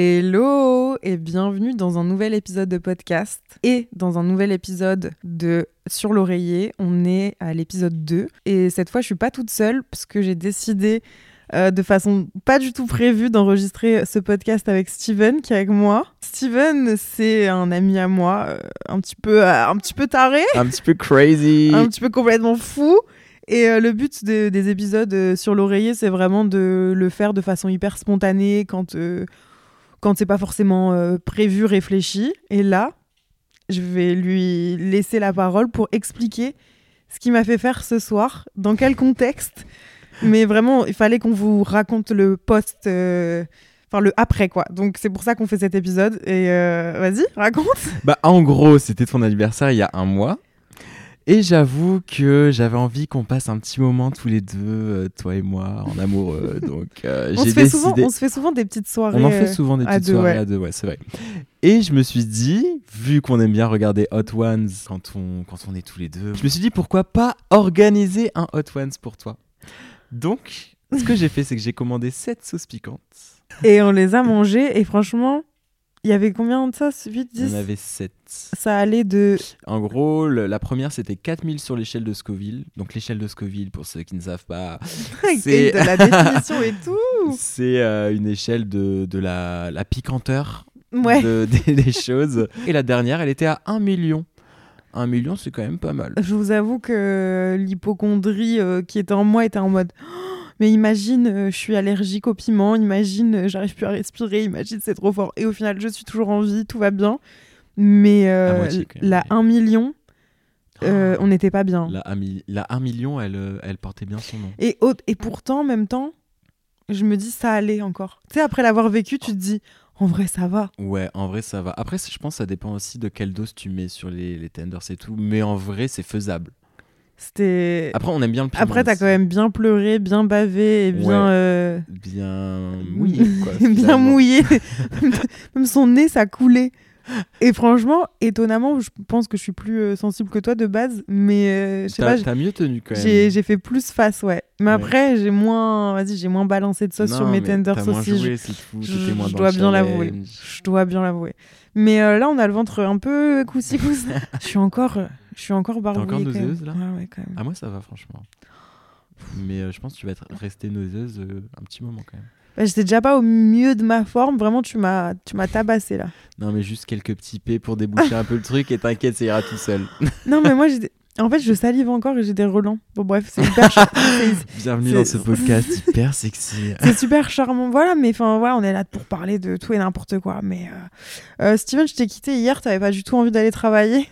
Hello et bienvenue dans un nouvel épisode de podcast et dans un nouvel épisode de Sur l'oreiller. On est à l'épisode 2 et cette fois je suis pas toute seule parce que j'ai décidé euh, de façon pas du tout prévue d'enregistrer ce podcast avec Steven qui est avec moi. Steven c'est un ami à moi euh, un petit peu euh, un petit peu taré, un petit peu crazy. un petit peu complètement fou. Et euh, le but de- des épisodes euh, sur l'oreiller, c'est vraiment de le faire de façon hyper spontanée quand, euh, quand c'est pas forcément euh, prévu, réfléchi. Et là, je vais lui laisser la parole pour expliquer ce qui m'a fait faire ce soir, dans quel contexte. Mais vraiment, il fallait qu'on vous raconte le post, euh, enfin le après quoi. Donc c'est pour ça qu'on fait cet épisode. Et euh, vas-y, raconte. Bah, en gros, c'était ton anniversaire il y a un mois. Et j'avoue que j'avais envie qu'on passe un petit moment tous les deux, euh, toi et moi, en amoureux. Donc, euh, On se, fait souvent, décidé. on se fait souvent des petites soirées. On en fait euh, souvent des à petites deux, soirées ouais. à deux, ouais, c'est vrai. Et je me suis dit, vu qu'on aime bien regarder Hot Ones quand on, quand on est tous les deux, je me suis dit pourquoi pas organiser un Hot Ones pour toi? Donc, ce que j'ai fait, c'est que j'ai commandé 7 sauces piquantes. Et on les a mangés et franchement, il y avait combien de ça? 8, Il y 10 en avait 7. Ça allait de... En gros, le- la première c'était 4000 sur l'échelle de Scoville. Donc l'échelle de Scoville, pour ceux qui ne savent pas, c'est de la définition et tout. c'est euh, une échelle de, de la, la piquanteur Ouais. de- des, des choses. Et la dernière, elle était à 1 million. 1 million, c'est quand même pas mal. Je vous avoue que l'hypochondrie euh, qui était en moi était en mode... Mais imagine, euh, je suis allergique au piment, imagine, euh, j'arrive plus à respirer, imagine, c'est trop fort. Et au final, je suis toujours en vie, tout va bien. Mais euh, moitié, la mais- 1 million, euh, on n'était pas bien. La 1, mi- la 1 million, elle, elle portait bien son nom. Et, au- et pourtant, en même temps, je me dis, ça allait encore. Tu sais, après l'avoir vécu, tu te dis, en vrai, ça va. Ouais, en vrai, ça va. Après, je pense que ça dépend aussi de quelle dose tu mets sur les, les tenders et tout. Mais en vrai, c'est faisable. C'était... Après, on aime bien le piment. Après, t'as aussi. quand même bien pleuré, bien bavé et bien, Ouais. euh, Bien mouillé, quoi. bien mouillé. même son nez, ça coulait. Et franchement, étonnamment, je pense que je suis plus euh, sensible que toi de base, mais euh, je sais T'as pas, t'as mieux tenu quand même. j'ai fait plus face, ouais. Mais Ouais. après, j'ai moins, vas-y, j'ai moins balancé de sauce sur Non, mes t'as moins aussi. joué, je- dois bien l'avouer. Je dois bien l'avouer. Mais euh, là, on a le ventre un peu coussi coussi. je suis encore, euh, je suis encore barbouillée. encore quand même. nauséeuse, là Ouais, ouais, quand même. Ah, moi, ça va, franchement. Mais euh, je pense que tu vas rester nauseuse euh, un petit moment quand même. Bah, J'étais déjà pas au mieux de ma forme. Vraiment, tu m'as, tu m'as tabassé là. Non, mais juste quelques petits P pour déboucher un peu le truc et t'inquiète, ça ira tout seul. Non, mais moi, j'étais. En fait, je salive encore et j'ai des relents. Bon, bref, c'est hyper, Bienvenue dans ce podcast hyper sexy. c'est super charmant. Voilà, mais enfin, voilà, on est là pour parler de tout et n'importe quoi. Mais euh, euh, Steven, je t'ai quitté hier. T'avais pas du tout envie d'aller travailler.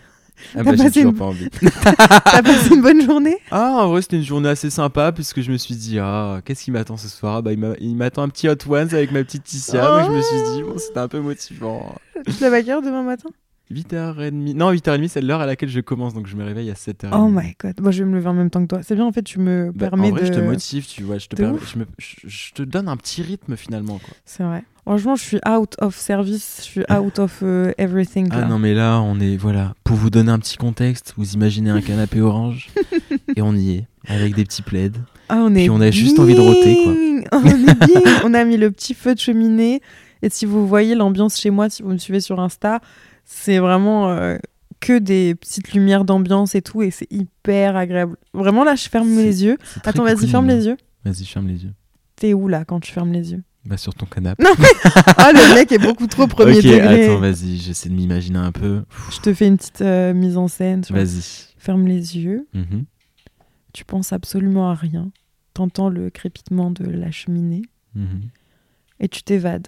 Ah T'as bah, j'ai passé toujours une- pas envie. T'as passé une bonne journée? Ah, en vrai, c'était une journée assez sympa puisque je me suis dit, ah, qu'est-ce qui m'attend ce soir? Bah, Il m'a- il m'attend un petit Hot Ones avec ma petite Ticia. Donc je me suis dit, bon, c'était un peu motivant. Tu te lèves à quelle heure demain matin? 8h30. Non, 8h30, c'est l'heure à laquelle je commence, donc je me réveille à 7h30. Oh my god. Bon, je vais me lever en même temps que toi. C'est bien, en fait, tu me Bah, permets en vrai, de. je te motive, tu vois. Je te, je, me- je- je te donne un petit rythme finalement. Quoi. C'est vrai. Franchement, je suis out of service. Je suis out of euh, everything. Ah non, mais là, on est. Voilà. Pour vous donner un petit contexte, vous imaginez un canapé orange et on y est, avec des petits plaids. Ah, on est Puis on a juste envie de roter, quoi. On est bien. on a mis le petit feu de cheminée. Et si vous voyez l'ambiance chez moi, si vous me suivez sur Insta, c'est vraiment euh, que des petites lumières d'ambiance et tout. Et c'est hyper agréable. Vraiment, là, je ferme les yeux. Attends, vas-y, ferme les yeux. Vas-y, ferme les yeux. T'es où là quand tu fermes les yeux? Bah, sur ton canapé. Ah, le mec est beaucoup trop premier ok, degré. attends, vas-y, j'essaie de m'imaginer un peu. Je te fais une petite euh, mise en scène. tu vois. Vas-y. Ferme les yeux. Mhm. Tu penses absolument à rien. T'entends le crépitement de la cheminée. Mhm. et tu t'évades.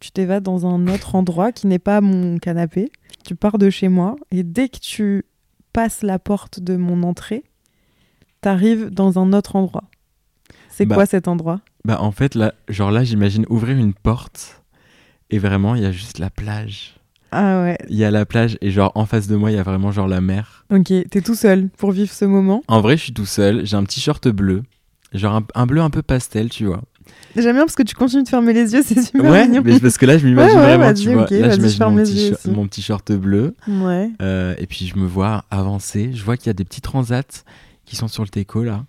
Tu t'évades dans un autre endroit qui n'est pas mon canapé. Tu pars de chez moi et dès que tu passes la porte de mon entrée, t'arrives dans un autre endroit. C'est Bah. quoi cet endroit? Bah en fait là, genre là j'imagine ouvrir une porte et vraiment il y a juste la plage. Ah ouais. Il y a la plage et genre en face de moi il y a vraiment genre la mer. Ok, t'es tout seul pour vivre ce moment? En vrai je suis tout seul, j'ai un petit short bleu, genre un, un bleu un peu pastel tu vois. J'aime bien parce que tu continues de fermer les yeux, c'est super ouais, mignon. mais parce que là je m'imagine Ouais, ouais, vraiment tu vois. ok, là j'imagine mon, petit mon petit short bleu Ouais. euh, et puis je me vois avancer, je vois qu'il y a des petits transats qui sont sur le teco là.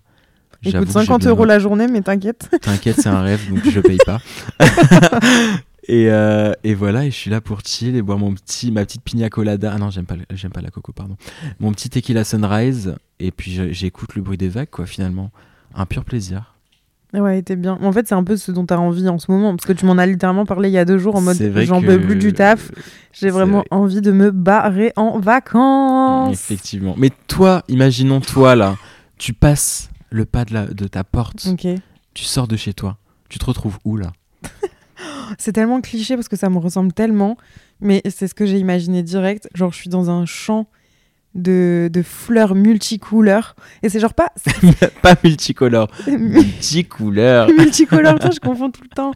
Que j'ai 50 besoin- euros la journée, mais t'inquiète. T'inquiète, c'est un rêve, donc je paye pas. et, euh, et voilà, et je suis là pour chill et boire mon petit, ma petite pina colada. Ah non, j'aime pas, j'aime pas la coco, pardon. Mon petit tequila sunrise. Et puis j'écoute le bruit des vagues, quoi, finalement. Un pur plaisir. Ouais, t'es bien. En fait, c'est un peu ce dont t'as envie en ce moment. Parce que tu m'en as littéralement parlé il y a deux jours en mode j'en peux plus du taf. J'ai vraiment vrai. envie de me barrer en vacances. Effectivement. Mais toi, imaginons toi là, tu passes le pas de, la, de ta porte, tu sors de chez toi. Tu te retrouves où là? C'est tellement cliché parce que ça me ressemble tellement. Mais c'est ce que j'ai imaginé direct. Genre, je suis dans un champ de, de fleurs multicouleurs. Et c'est genre pas. Pas multicolore, multicouleur. multicolore, je confonds tout le temps.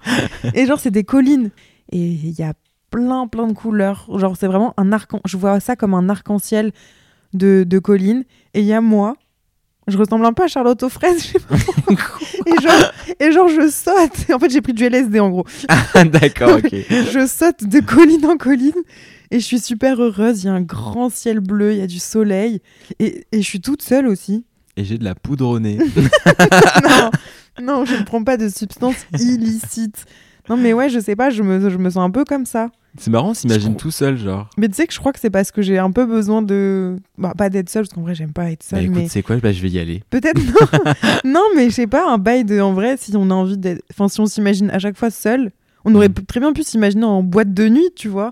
Et genre, c'est des collines. Et il y a plein, plein de couleurs. Genre, c'est vraiment un arc Je vois ça comme un arc-en-ciel de, de collines. Et il y a moi. Je ressemble un peu à Charlotte aux fraises. je sais pas et, genre, et genre, je saute. En fait, j'ai pris du LSD en gros. Ah, D'accord, ok. Je saute de colline en colline. Et je suis super heureuse. Il y a un grand ciel bleu. Il y a du soleil. Et, et je suis toute seule aussi. Et j'ai de la poudre au nez. non, non, je ne prends pas de substances illicites. Non, mais ouais, je sais pas, je me, je me sens un peu comme ça. C'est marrant, on s'imagine tout seul, genre. Mais tu sais que je crois que c'est parce que j'ai un peu besoin de. Bah, pas d'être seule, parce qu'en vrai, j'aime pas être Bah seule, écoute, mais. c'est quoi? Bah je vais y aller. Peut-être non. non, mais je sais pas, un bail de. En vrai, si on a envie d'être. Enfin, si on s'imagine à chaque fois seul, on aurait Mm. très bien pu s'imaginer en boîte de nuit, tu vois.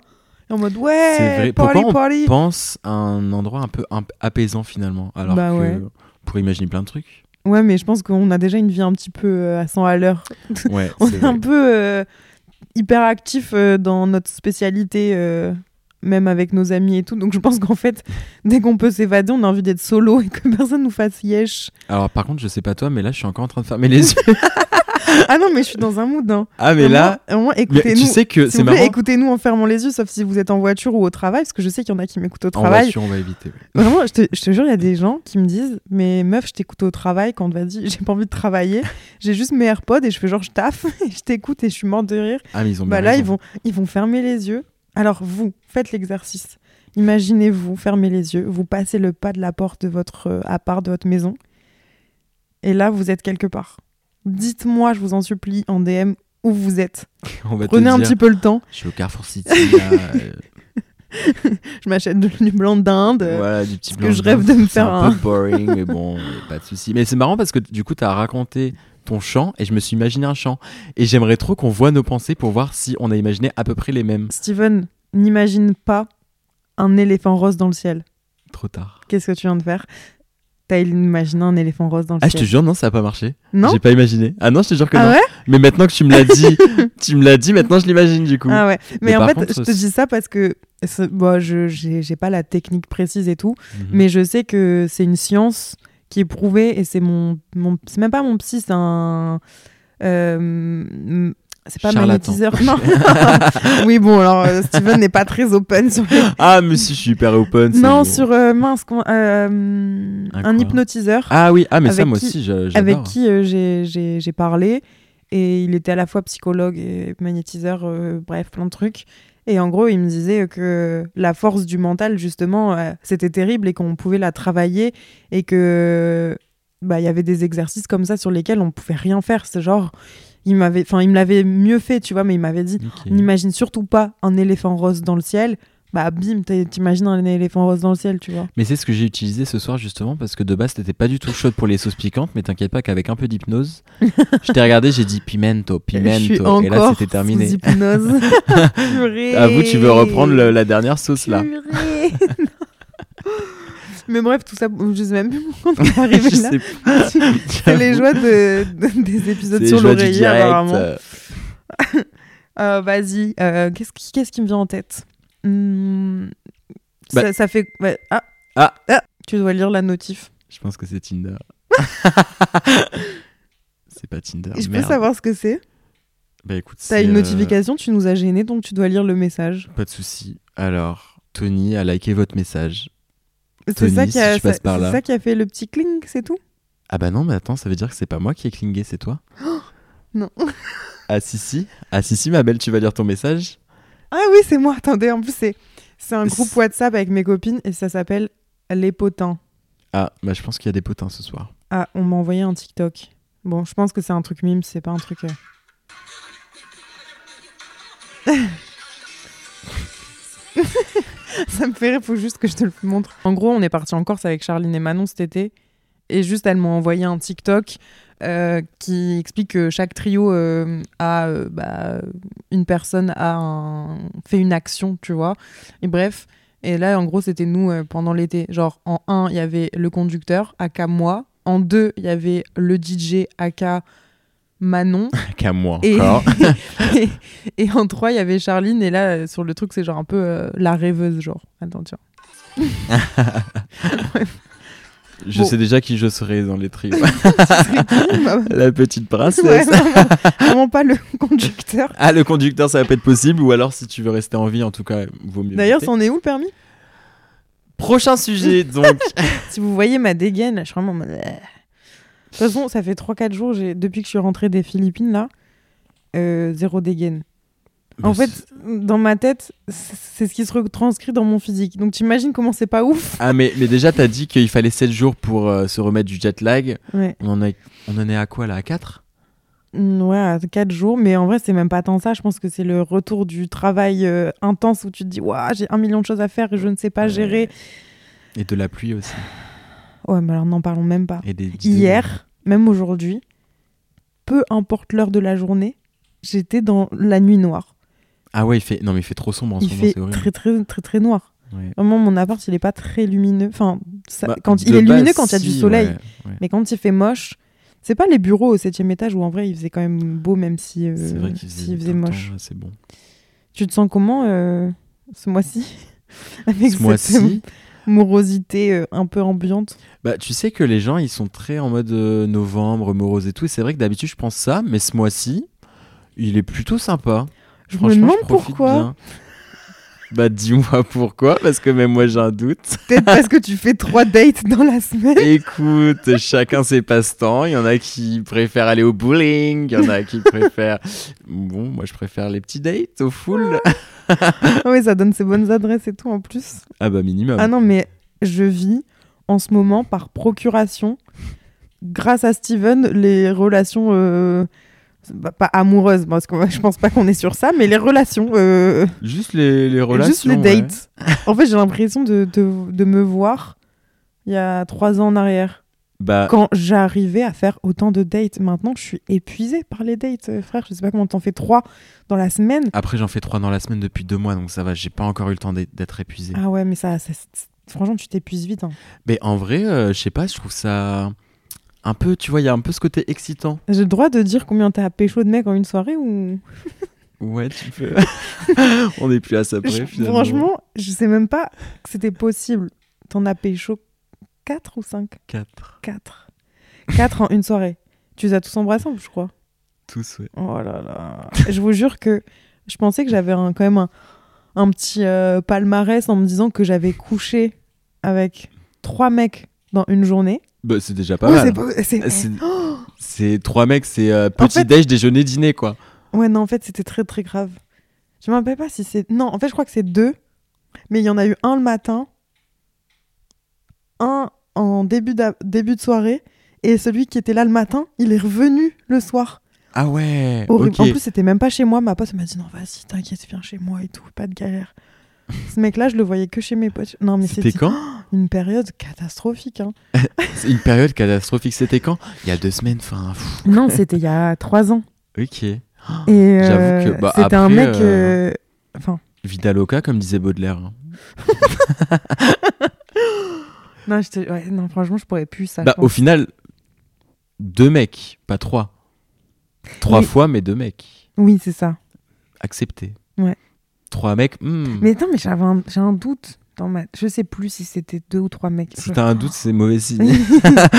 Et en mode, ouais, party, Pourquoi on party. Pense à un endroit un peu apaisant finalement. Alors Bah que ouais. on pourrait imaginer plein de trucs? Ouais, mais je pense qu'on a déjà une vie un petit peu euh, à 100 à l'heure. Ouais, on est un peu euh, hyper actif euh, dans notre spécialité, euh, même avec nos amis et tout. Donc je pense qu'en fait, dès qu'on peut s'évader, on a envie d'être solo et que personne nous fasse yesh. Alors par contre, je sais pas toi, mais là je suis encore en train de fermer les yeux. Ah non, mais je suis dans un mood. Hein. Ah mais là, écoutez-nous. tu sais que c'est marrant. écoutez-nous en fermant les yeux, sauf si vous êtes en voiture ou au travail, parce que je sais qu'il y en a qui m'écoutent au En travail. voiture, on va éviter. Vraiment, je te, je te jure, il y a des gens qui me disent Mais meuf, je t'écoute au travail quand vas-y, j'ai pas envie de travailler. J'ai juste mes AirPods et je fais genre, je taffe et je t'écoute et je suis morte de rire. Ah mais ils ont Bah là, ils vont, ils vont fermer les yeux. Alors vous, faites l'exercice. Imaginez-vous, fermez les yeux, vous passez le pas de la porte de votre euh, appart, de votre maison. Et là, vous êtes quelque part. Dites-moi, je vous en supplie, en DM, où vous êtes. On va te Prenez un dire, petit peu le temps. Je suis au Carrefour City. là, euh, Je m'achète de- du blanc d'Inde. euh, voilà, du petit parce blanc que je rêve de me faire un un- peu boring, mais bon, pas de souci. Mais c'est marrant parce que du coup, tu as raconté ton chant et je me suis imaginé un chant. Et j'aimerais trop qu'on voit nos pensées pour voir si on a imaginé à peu près les mêmes. Steven, n'imagine pas un éléphant rose dans le ciel. Trop tard. Qu'est-ce que tu viens de faire? T'as imaginé un éléphant rose dans le Ah, je te jure, non, ça a pas marché. Non J'ai pas imaginé. Ah non, je te jure que Ah non. ouais Mais maintenant que tu me l'as dit, tu me l'as dit, maintenant je l'imagine du coup. Ah ouais. Mais, Mais en fait, contre, je te dis ça parce que bon, je j'ai pas la technique précise et tout, Mhm. mais je sais que c'est une science qui est prouvée et c'est mon, mon c'est même pas mon psy, c'est un euh, c'est pas magnétiseur. Non. oui bon alors euh, Steven n'est pas très open sur les... Ah, mais si, je suis hyper open. non bon. sur euh, mince euh, Un hypnotiseur Ah oui, ah, mais ça, moi qui- aussi, je- avec j'adore. qui euh, j'ai- parlé et il était à la fois psychologue et magnétiseur, bref, plein de trucs. Et en gros, il me disait que la force du mental, justement, c'était terrible et qu'on pouvait la travailler et que bah il y avait des exercices comme ça sur lesquels on pouvait rien faire. C'est genre, il m'avait, enfin, il me l'avait mieux fait, tu vois, mais il m'avait dit, Ok. n'imagine surtout pas un éléphant rose dans le ciel. Bah bim, t'imagines un éléphant rose dans le ciel, tu vois. Mais c'est ce que j'ai utilisé ce soir justement parce que de base t'étais pas du tout chaude pour les sauces piquantes, mais t'inquiète pas qu'avec un peu d'hypnose, je t'ai regardé, j'ai dit pimento, pimento, et là c'était terminé. sous hypnose. Purée. À vous, tu veux reprendre le- la dernière sauce là Purée. Mais bref, tout ça, je sais même plus pourquoi on est arrivé là. C'est les joies de, de- des épisodes sur l'oreiller, apparemment. euh, Euh, Vas-y, euh, qu'est-ce qui, qu'est-ce qui me vient en tête? Hmm, Bah- ça, ça fait. ouais, Ah. Ah. Tu dois lire la notif. Je pense que c'est Tinder. C'est pas Tinder. Je peux savoir ce que c'est? Bah écoute, T'as une euh, notification, tu nous as gênés, donc tu dois lire le message. Pas de souci. Alors, Tony a liké votre message. C'est ça, qui a, ça- ça qui fait le petit cling, c'est tout? Ah bah non, mais attends, ça veut dire que c'est pas moi qui ai clingé, c'est toi Non. Ah si si. Ah si si, ma belle, tu vas lire ton message Ah oui, c'est moi, attendez, en plus c'est, c'est un groupe WhatsApp avec mes copines et ça s'appelle Les Potins. Ah, bah je pense qu'il y a des potins ce soir. Ah, on m'a envoyé un TikTok. Bon, je pense que c'est un truc mime, c'est pas un truc... euh. ça me fait rire, faut juste que je te le montre. En gros, on est parti en Corse avec Charline et Manon cet été. Et juste, elles m'ont envoyé un TikTok euh, qui explique que chaque trio euh, a... euh, bah, une personne a fait une action, tu vois. Et bref, et là, en gros, c'était nous pendant l'été. Genre, en 1, il y avait le conducteur, aka moi. En 2, il y avait le DJ, aka Manon. Qu'à moi Et, encore. et, et en 3, il y avait Charline. Et là, euh, sur le truc, c'est genre un peu euh, la rêveuse, genre. Attends, tiens. Je Bon. sais déjà qui je serai dans les trios. Bah, La petite princesse. ouais, vraiment, pas le conducteur. Ah, le conducteur, ça va pas être possible. Ou alors, si tu veux rester en vie, en tout cas, vaut mieux. D'ailleurs, c'en est où le permis? Prochain sujet, donc. Si vous voyez ma dégaine, je suis vraiment. en mode, euh. De toute façon, ça fait 3-4 jours, depuis que je suis rentrée des Philippines, là, euh, zéro dégaine. En Bah, fait, dans ma tête, c'est ce qui se retranscrit dans mon physique. Donc t'imagines comment c'est pas ouf Ah, mais, mais déjà, t'as dit qu'il fallait 7 jours pour euh, se remettre du jet lag. Ouais. On en, a- on en est à quoi là À 4 Mm, Ouais, à 4 jours, mais en vrai, c'est même pas tant ça. Je pense que c'est le retour du travail euh, intense où tu te dis, waouh, j'ai un million de choses à faire et je ne sais pas Ouais. gérer. Et de la pluie aussi. Ouais, mais alors n'en parlons même pas. Et des Hier, même aujourd'hui, peu importe l'heure de la journée, j'étais dans la nuit noire. Ah ouais, il fait... Non, mais il fait trop sombre en ce il fait très, très, très, très noir. Ouais. Vraiment, mon appart, il est pas très lumineux. Enfin, ça- Bah, quand, il est lumineux quand il y a du soleil. ouais, ouais. Mais quand il fait moche, c'est pas les bureaux au septième étage où en vrai il faisait quand même beau même si euh, C'est vrai qu'il faisait, tout faisait moche. c'est bon. Tu te sens comment euh, ce mois-ci Avec Ce mois-ci, morosité euh, un peu ambiante. bah, tu sais que les gens, ils sont très en mode euh, novembre, morose et tout. Et c'est vrai que d'habitude, je pense ça. Mais ce mois-ci, il est plutôt sympa. Je me demande je pourquoi. bien. Bah, dis-moi pourquoi, parce que même moi, j'ai un doute. Peut-être parce que tu fais trois dates dans la semaine. Écoute, chacun ses passe-temps. Il y en a qui préfèrent aller au bowling, il y en a qui préfèrent. Bon, moi, je préfère les petits dates au full. oui, ça donne ses bonnes adresses et tout en plus. Ah, bah, minimum. Ah non, mais je vis en ce moment par procuration, grâce à Steven, les relations. euh, bah, pas amoureuses, parce que je pense pas qu'on est sur ça, mais les relations. euh, Juste les, les relations. Juste les ouais. dates. En fait, j'ai l'impression de, de, de me voir il y a trois ans en arrière. Bah, Quand j'arrivais à faire autant de dates. Maintenant, je suis épuisée par les dates, euh, frère. Je sais pas comment t'en fais trois dans la semaine. après, j'en fais trois dans la semaine depuis deux mois, donc ça va. J'ai pas encore eu le temps d'être- épuisé. Ah ouais, mais ça, franchement, tu t'épuises vite. hein. Mais en vrai, euh, je sais pas, je trouve ça un peu, tu vois, il y a un peu ce côté excitant. J'ai le droit de dire combien t'as pécho de mecs en une soirée ou? Ouais, tu peux. On n'est plus à ça près, Je- finalement. Franchement, je sais même pas que c'était possible. T'en as pécho 4 ou 5 4. 4. 4 en une soirée. Tu les as tous embrassés, je crois. Tous, ouais. Oh là là. je vous jure que je pensais que j'avais quand même un, un petit euh, palmarès en me disant que j'avais couché avec trois mecs dans une journée. Bah, c'est déjà pas Ouais, mal. c'est pas- c'est- C'est- Oh C'est trois mecs, c'est euh, petit fait- déj, déjeuner, dîner, quoi. Ouais, non, en fait, c'était très très grave. Je me rappelle pas si c'est. Non, en fait, je crois que c'est deux. Mais il y en a eu un le matin, un en début, début de soirée, et celui qui était là le matin, il est revenu le soir. Ah ouais. En plus, c'était même pas chez moi. Ma pote m'a dit non, vas-y, t'inquiète, viens chez moi et tout, pas de galère. Ce mec-là, je le voyais que chez mes potes. Non, mais C'était quand? une période catastrophique. hein. C'est une période catastrophique. C'était quand? Il y a deux semaines. Enfin, Non, c'était il y a trois ans. ok. Et euh, J'avoue que, bah, c'était un mec. euh, euh, Enfin, Vida loca, comme disait Baudelaire. non, je te- ouais, non, franchement, je pourrais plus ça. Bah, au final, deux mecs, pas trois. Trois fois, mais deux mecs. Oui, c'est ça. Accepté. Ouais. Trois mecs, hmm. Mais attends, mais j'avais un, j'ai un doute. dans ma... Je sais plus si c'était deux ou trois mecs. Si t'as un doute, c'est mauvais signe.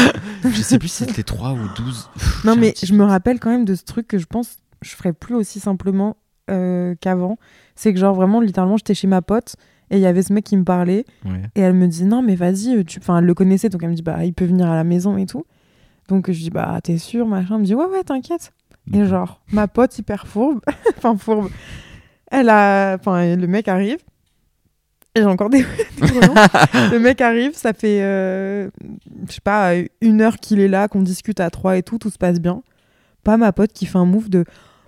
je sais plus si c'était 3 ou 12. Pff, Non, mais je me rappelle quand même de ce truc que je pense je ferais plus aussi simplement euh, qu'avant. C'est que, genre, vraiment, littéralement, j'étais chez ma pote et il y avait ce mec qui me parlait Ouais. et elle me dit Non, mais vas-y, euh, tu... enfin, elle le connaissait donc elle me dit Bah, il peut venir à la maison et tout. Donc je dis Bah, t'es sûr, machin. Elle me dit Ouais, ouais, t'inquiète. Et genre, ma pote hyper fourbe, enfin, fourbe, elle a. Enfin, le mec arrive. Et j'ai encore des. le mec arrive, ça fait. euh, je sais pas, une heure qu'il est là, qu'on discute à trois et tout, tout se passe bien. Pas ma pote qui fait un move de.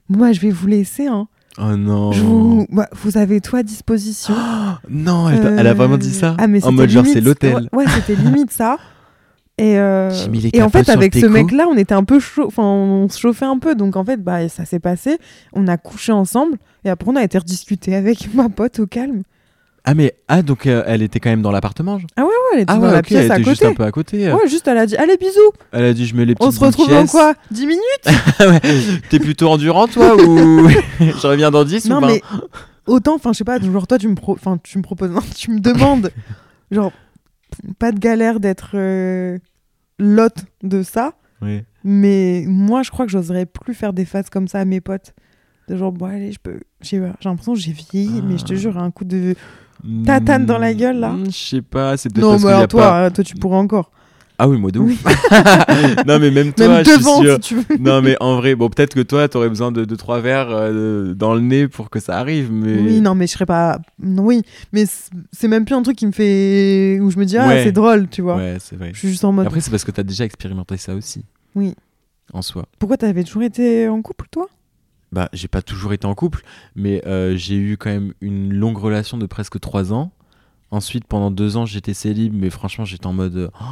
Moi, je vais vous laisser, hein. Oh non. Je vous... bah, vous avez tout à disposition. Non, elle, a vraiment dit Euh, ça Ah, mais En mode genre, c'est l'hôtel. Ouais, ouais, c'était limite ça. Et, euh, et en fait, avec ce mec-là, on était un peu chaud. Enfin, on se chauffait un peu. Donc, en fait, bah, ça s'est passé. On a couché ensemble. Et après, on a été rediscuter avec ma pote au calme. Ah, mais ah, donc euh, elle était quand même dans l'appartement genre Ouais, elle était Ah, dans ouais, la ok, pièce elle à était côté. juste un peu à côté. euh. Ouais, juste, elle a dit Allez, bisous. Elle a dit Je mets les petites On se retrouve dans pièces. quoi 10 minutes Ouais. T'es plutôt endurant, toi Ou je reviens dans 10 ou Non, 20 mais autant, enfin, je sais pas, genre, toi, tu me, pro... enfin, tu me proposes, non, tu me demandes, genre, pas de galère d'être euh, l'hôte de ça. Ouais. Mais moi, je crois que j'oserais plus faire des phases comme ça à mes potes. De genre, bon, allez, je peux. J'ai j'ai l'impression que j'ai vieilli, mais je te Ah. jure, un coup de. Tatane dans la gueule, là Hmm, Je sais pas, c'est peut-être Non, parce mais qu'il y a toi, pas. euh, toi, tu pourrais encore. Ah oui, moi de ouf. Non, mais même toi, Même je suis devant, sûr. si tu veux. Non, mais en vrai, bon, peut-être que toi, t'aurais besoin de 2-3 verres euh, dans le nez pour que ça arrive, mais. Oui, non, mais je serais pas. Non, oui, mais c'est même plus un truc qui me fait. où je me dis, ah, Ouais. c'est drôle, tu vois. Ouais, c'est vrai. Je suis juste en mode. Après, c'est parce que t'as déjà expérimenté ça aussi. Oui. En soi. Pourquoi t'avais toujours été en couple, toi? Bah, j'ai pas toujours été en couple, mais euh, j'ai eu quand même une longue relation de presque 3 ans. Ensuite, pendant 2 ans, j'étais célib, mais franchement, j'étais en mode. oh,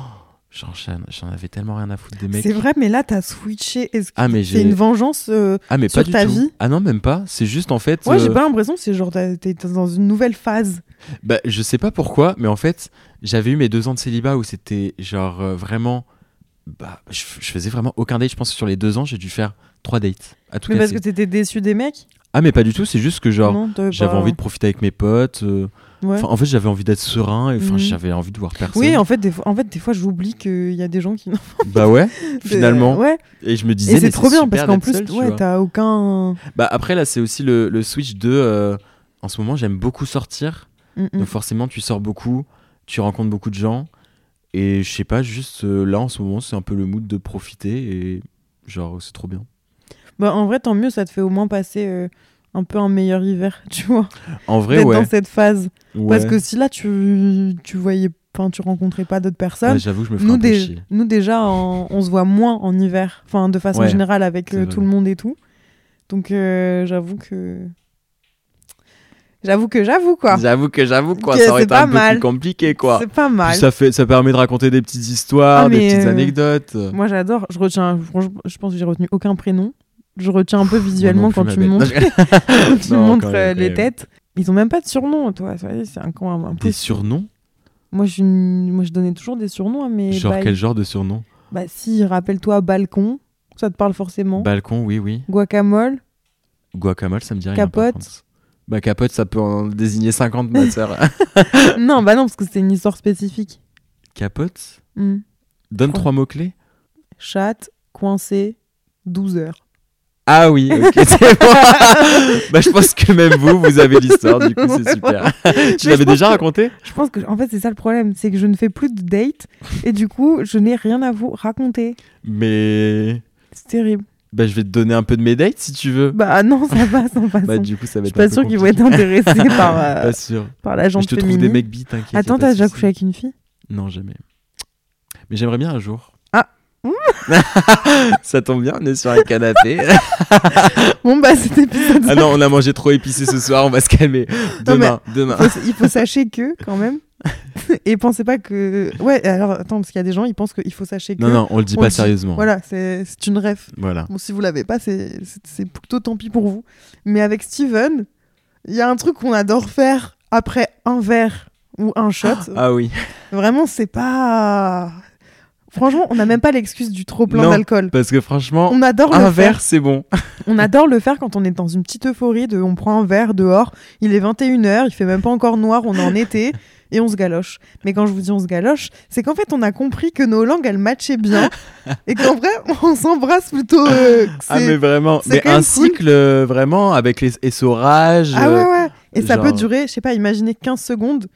j'en j'en avais tellement rien à foutre des mecs. C'est vrai, mais là, t'as switché. Est-ce que Ah, mais c'est j'ai. une vengeance euh, Ah, mais sur pas du ta tout. vie Ah non, même pas. C'est juste en fait. Ouais, j'ai euh, pas l'impression que c'est genre t'es dans une nouvelle phase. Bah, je sais pas pourquoi, mais en fait, j'avais eu mes deux ans de célibat où c'était genre euh, vraiment. Bah, je, je faisais vraiment aucun date. Je pense que sur les deux ans, j'ai dû faire trois dates. À tout Mais parce que t'étais déçu des mecs Ah, mais pas du tout, c'est juste que genre. J'avais pas- envie de profiter avec mes potes. euh, Ouais. en fait, j'avais envie d'être serein et Mhm. j'avais envie de voir personne. Oui, en fait, des fois, en fait, des fois j'oublie qu'il y a des gens qui. Bah ouais, finalement. Ouais, Et je me disais. c'est trop bien parce qu'en plus, seul, ouais, t'as aucun. Bah après, là, c'est aussi le, le switch de. euh, en ce moment, j'aime beaucoup sortir. Donc forcément, tu sors beaucoup, tu rencontres beaucoup de gens. Et je sais pas, juste euh, là, en ce moment, c'est un peu le mood de profiter. Et genre, c'est trop bien. Bah, en vrai, tant mieux, ça te fait au moins passer euh, un peu un meilleur hiver, tu vois. En vrai, ouais. dans cette phase. Parce que si là, tu, tu voyais. Enfin, tu rencontrais pas d'autres personnes. Ouais, J'avoue, je me ferais nous, un peu dé- chier. nous déjà, en- on se voit moins en hiver, enfin de façon Ouais, générale avec euh, tout le monde et tout. Donc euh, j'avoue que j'avoue que j'avoue quoi. J'avoue que j'avoue quoi, Que ça aurait c'est été pas un peu mal. plus compliqué quoi. C'est pas Puis mal. ça fait, ça permet de raconter des petites histoires, Ah, des petites euh, anecdotes. Moi j'adore. Je retiens. Je pense que j'ai retenu aucun prénom. Je retiens un peu visuellement Moi non quand tu montres, tu Non, montres, euh, les têtes. Ils ont même pas de surnom, toi. C'est un, un, un peu- Des surnoms Moi, je moi, donnais toujours des surnoms à mes. Genre bails. quel genre de surnom Bah si, rappelle-toi balcon. Ça te parle forcément. Balcon, oui, oui. Guacamole. Guacamole, ça me dit rien. par Capote. Bah capote, ça peut en désigner 50, ma sœur. non, bah non, parce que c'était une histoire spécifique. capote Hmm. Donne Quoi trois mots-clés. Chatte, coincé, 12 heures. Ah oui, ok, c'est bon. bah je pense que même vous, vous avez l'histoire, du coup c'est super. tu je l'avais déjà raconté? Je pense que, en fait, c'est ça le problème, c'est que je ne fais plus de date et du coup, je n'ai rien à vous raconter. Mais... C'est terrible. Bah je vais te donner un peu de mes dates si tu veux. Bah non, ça va sans façon. Bah du coup ça va je être suis un pas sûre qu'ils vont être intéressés par, euh, Pas sûr. par la je te trouve féminine. des mecs bi, t'inquiète. Attends, t'as déjà couché avec une fille? Non, jamais. Mais j'aimerais bien un jour. Ça tombe bien, on est sur un canapé. Bon, bah cet épisode, ah non, on a mangé trop épicé ce soir, on va se calmer. Non, Demain, il faut, il faut sachez que, quand même. et pensez pas que. Ouais, alors attends, parce qu'il y a des gens, ils pensent qu'il faut sachez que. Non, non, on le dit on pas le dit. sérieusement. Voilà, c'est une ref. Voilà. Bon, si vous l'avez pas, c'est plutôt tant pis pour vous. Mais avec Steven, il y a un truc qu'on adore faire après un verre ou un shot. Ah oui. Vraiment, c'est pas. Franchement, on n'a même pas l'excuse du trop plein d'alcool. Parce que franchement, On adore un verre, c'est bon. On adore le faire quand on est dans une petite euphorie de on prend un verre dehors, il est 21h, il fait même pas encore noir, on est en été et on se galoche. Mais quand je vous dis on se galoche, c'est qu'en fait, on a compris que nos langues, elles matchaient bien et qu'en vrai, on s'embrasse plutôt. euh, Ah, mais vraiment, c'est mais un cool. cycle euh, vraiment avec les essorages. Ah ouais, euh, ouais. Et ça peut durer, je sais pas, imaginez 15 secondes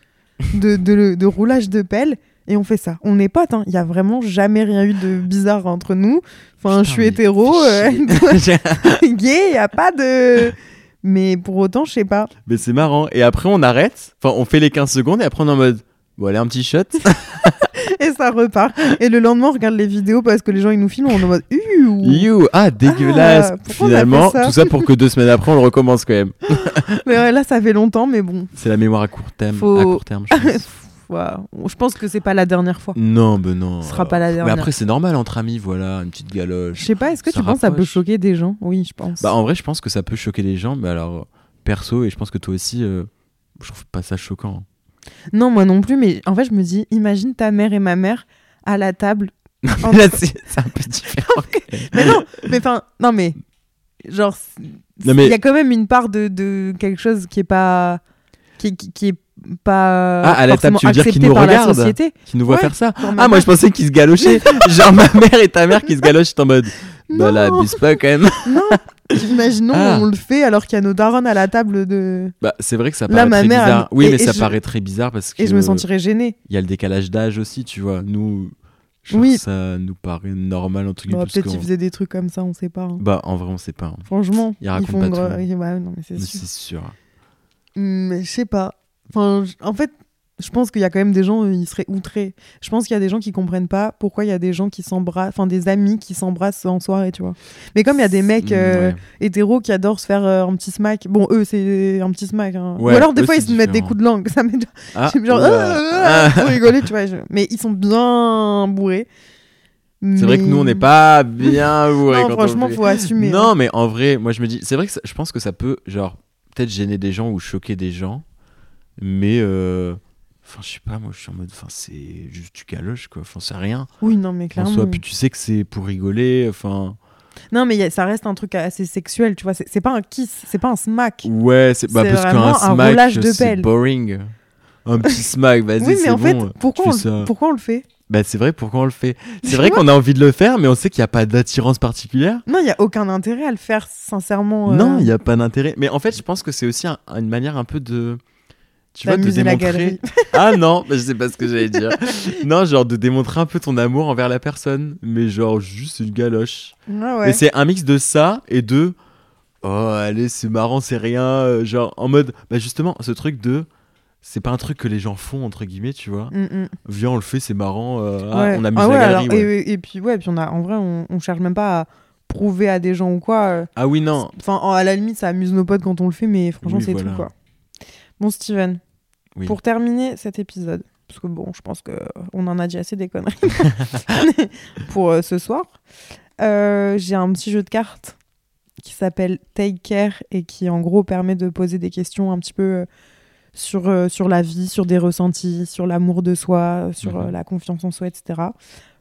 de, de, de roulage de pelle et on fait ça. On est potes, hein. il y a vraiment jamais rien eu de bizarre entre nous. Enfin, Putain, je suis hétéro, euh, gay, il y a pas de. Mais pour autant, je sais pas. mais c'est marrant. Et après, on arrête. Enfin, on fait les 15 secondes et après, on est en mode. Bon, allez, un petit shot. Et ça repart. Et le lendemain, on regarde les vidéos parce que les gens ils nous filment, on est en mode You, ah, dégueulasse. Ah, Finalement, ça tout ça pour que deux semaines après, on le recommence quand même. Mais ouais, là, ça fait longtemps, mais bon. C'est la mémoire à court terme. Faut- À court terme, je pense. Waouh. Je pense que c'est pas la dernière fois. non, ben non. Ce sera pas la Mais dernière. après, c'est normal entre amis, voilà, une petite Je galoche. sais pas, est-ce que Ça tu penses que ça peut choquer des gens? Oui, je pense. Bah, en vrai, je pense que ça peut choquer les gens, mais alors, perso, et je pense que toi aussi, euh, je trouve pas ça choquant. Non, moi non plus, mais en fait, je me dis, imagine ta mère et ma mère à la table. En- Là, c'est un peu différent. mais non, mais enfin, non, mais genre, mais- il y a quand même une part de, de quelque chose qui est pas. qui, qui, qui est pas. Ah, à la table, tu veux dire qu'ils accepté nous société. Qui nous voit Ouais, faire ça Ah, moi, je pensais qu'ils se galochaient. Genre, ma mère et ta mère qui se galochent, en mode. Bah là, abuse pas quand même. Non, imaginons Ah. on le fait alors qu'il y a nos darons à la table de. Bah, c'est vrai que ça Là, paraît ma très mère, bizarre. elle- Oui, et- mais et ça je- paraît très bizarre parce que. Et je me sentirais gênée. Il y a le décalage d'âge aussi, tu vois. Nous, genre, Oui. ça nous paraît normal, entre guillemets. Bon, parce Peut-être qu'ils faisaient des trucs comme ça, on sait pas. hein. Bah, en vrai, on sait pas. hein. Franchement, Ils ils racontent font pas gros- tout. Ouais, non, mais c'est Mais sûr. C'est sûr. Mais je sais pas. Enfin, en fait, je pense qu'il y a quand même des gens, euh, ils seraient outrés. Je pense qu'il y a des gens qui comprennent pas pourquoi il y a des gens qui s'embrassent, enfin des amis qui s'embrassent en soirée, tu vois. Mais comme il y a des mecs euh, Ouais. hétéros qui adorent se faire euh, un petit smack, bon, eux, c'est un petit smack. hein. Ouais, Ou alors des eux, fois, ils se mettent des coups de langue. Ça m'est Ah, genre. Ah, ah, rigoler, tu vois. je- Mais ils sont bien bourrés. C'est vrai que nous, on n'est pas bien bourrés Non, quand on franchement, fait. faut assumer. hein. Non, mais en vrai, moi je me dis, c'est vrai que ça- je pense que ça peut, genre, peut-être gêner des gens ou choquer des gens, mais, euh, enfin, je sais pas, moi je suis en mode, enfin, c'est juste du galoche, quoi, enfin, c'est rien. Oui, non, mais En clairement. soi, puis tu sais que c'est pour rigoler, enfin, Non, mais a- ça reste un truc assez sexuel, tu vois. C'est pas un kiss, c'est pas un smack. ouais, c'est bah, parce qu'un un smack, c'est boring. Un petit smack, vas-y, oui, mais c'est en fait, bon. euh, pourquoi tu on, ça. pourquoi on le fait? Bah, c'est vrai, pourquoi on le fait? Tu C'est vrai qu'on a envie de le faire, mais on sait qu'il n'y a pas d'attirance particulière. Non, il y a aucun intérêt à le faire, sincèrement. euh, Non, il n'y a pas d'intérêt. Mais en fait, je pense que c'est aussi un- une manière un peu de. Tu d'amuser la démontrer. Ah non, je sais pas ce que j'allais dire. non, genre de démontrer un peu ton amour envers la personne. Mais genre, juste une galoche. Ah ouais. Mais c'est un mix de ça et de. Oh, allez, c'est marrant, c'est rien. euh, Genre, en mode. Bah, justement, ce truc de. C'est pas un truc que les gens font, entre guillemets, tu vois. Mm, mm. Viens, on le fait, c'est marrant. euh, ah, Ouais. on amuse Ah ouais, la galerie. alors, et, et puis, ouais, puis on a, en vrai, on, on cherche même pas à prouver à des gens ou quoi. euh, Ah oui, non. Enfin, en- à la limite, ça amuse nos potes quand on le fait, mais franchement, Oui, c'est voilà. tout, quoi. Bon, Steven, Oui. pour terminer cet épisode, parce que bon, je pense que on en a dit assez des conneries pour euh, ce soir, euh, j'ai un petit jeu de cartes qui s'appelle Take Care et qui, en gros, permet de poser des questions un petit peu euh, sur, euh, sur la vie, sur des ressentis, sur l'amour de soi, sur Mhm. euh, la confiance en soi, etc.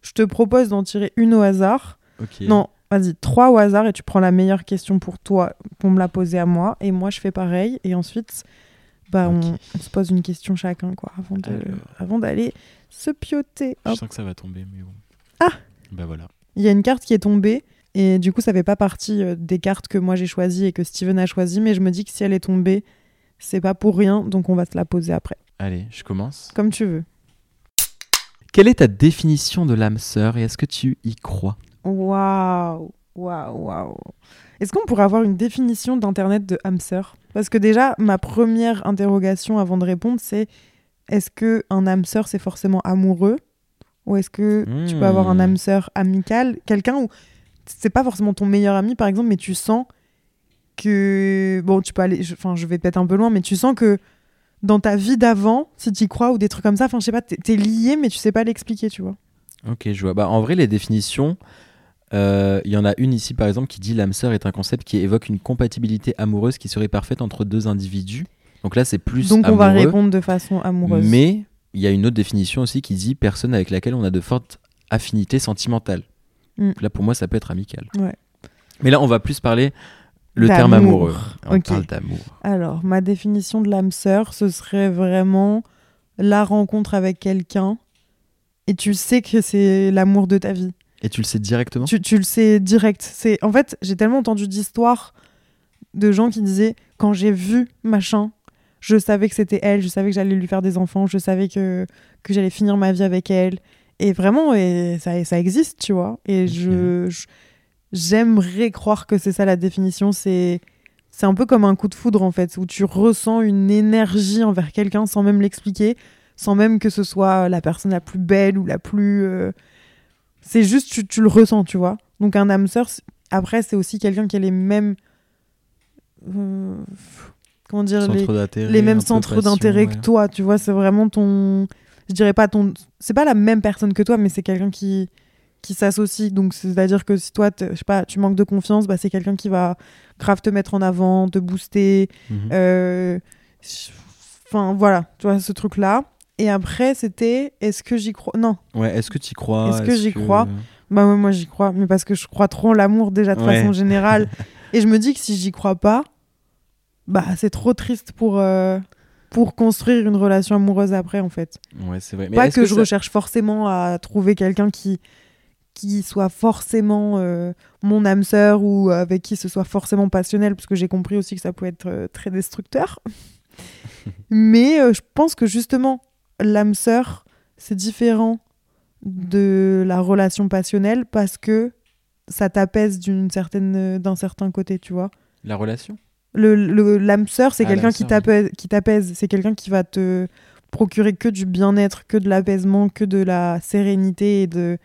Je te propose d'en tirer une au hasard. Non, vas-y, trois au hasard et tu prends la meilleure question pour toi, pour me la poser à moi. Et moi, je fais pareil. Et ensuite, bah, on, se pose une question chacun, quoi, avant de, Alors. avant d'aller se pioter. Je sens que ça va tomber, mais bon. Ah Bah voilà. Il y a une carte qui est tombée. Et du coup, ça fait pas partie euh, des cartes que moi j'ai choisies et que Steven a choisies. Mais je me dis que si elle est tombée, c'est pas pour rien. Donc on va se la poser après. Allez, je commence. Comme tu veux. Quelle est ta définition de l'âme sœur et est-ce que tu y crois? Waouh, waouh, waouh. Est-ce qu'on pourrait avoir une définition d'internet de hamster? Parce que déjà, ma première interrogation avant de répondre, c'est est-ce que un sœur c'est forcément amoureux? Ou est-ce que tu peux avoir un Hmm. sœur amical, quelqu'un où c'est pas forcément ton meilleur ami par exemple, mais tu sens que bon, tu peux aller, enfin, je vais peut-être un peu loin, mais tu sens que dans ta vie d'avant, si tu y crois ou des trucs comme ça, enfin, je sais pas, t'es lié, mais tu sais pas l'expliquer, tu vois. Ok, je vois. Bah, en vrai, les définitions, il y en a une ici par exemple qui dit l'âme sœur est un concept qui évoque une compatibilité amoureuse qui serait parfaite entre deux individus. Donc là, c'est plus Donc on va répondre de façon amoureuse. Mais il y a une autre définition aussi qui dit personne avec laquelle on a de fortes affinités sentimentales. Mm. Donc Là, pour moi, ça peut être amical. Ouais. Mais là, on va plus parler le terme amoureux. On parle d'amour. Alors, ma définition de l'âme sœur, ce serait vraiment la rencontre avec quelqu'un et tu sais que c'est l'amour de ta vie. Et tu le sais directement Tu, tu le sais direct. C'est En fait, j'ai tellement entendu d'histoires de gens qui disaient quand j'ai vu machin, je savais que c'était elle, je savais que j'allais lui faire des enfants, je savais que, que j'allais finir ma vie avec elle. Et vraiment, et ça, ça existe, tu vois. Et je, je- j'aimerais croire que c'est ça la définition. C'est, c'est un peu comme un coup de foudre, en fait, où tu ressens une énergie envers quelqu'un sans même l'expliquer, sans même que ce soit la personne la plus belle ou la plus. euh, C'est juste, tu, tu le ressens, tu vois. Donc, un âme sœur, après, c'est aussi quelqu'un qui a les mêmes. euh, comment dire les, les mêmes centres d'intérêt ouais. que toi, tu vois, c'est vraiment ton je dirais pas ton c'est pas la même personne que toi mais c'est quelqu'un qui qui s'associe donc c'est-à-dire que si toi je sais pas, tu manques de confiance, bah c'est quelqu'un qui va grave te mettre en avant, te booster Mhm. euh, enfin voilà, tu vois ce truc là. Et après c'était est-ce que j'y crois? Non, Ouais, est-ce que tu y crois? Est-ce que j'y crois? Bah ouais, moi j'y crois, mais parce que je crois trop en l'amour déjà de Ouais. façon générale. Et je me dis que si j'y crois pas, bah c'est trop triste pour, euh, pour construire une relation amoureuse après en fait. Ouais, c'est vrai. Mais pas que, je ça- recherche forcément à trouver quelqu'un qui, qui soit forcément euh, mon âme sœur ou avec qui ce soit forcément passionnel, parce que j'ai compris aussi que ça peut être euh, très destructeur. Mais euh, je pense que justement, l'âme sœur, c'est différent de la relation passionnelle parce que ça t'apaise d'une certaine d'un certain côté, tu vois. La relation? Le, le- l'âme sœur, c'est Ah, quelqu'un qui t'apaise, qui t'apaise. C'est quelqu'un qui va te procurer que du bien-être, que de l'apaisement, que de la sérénité et de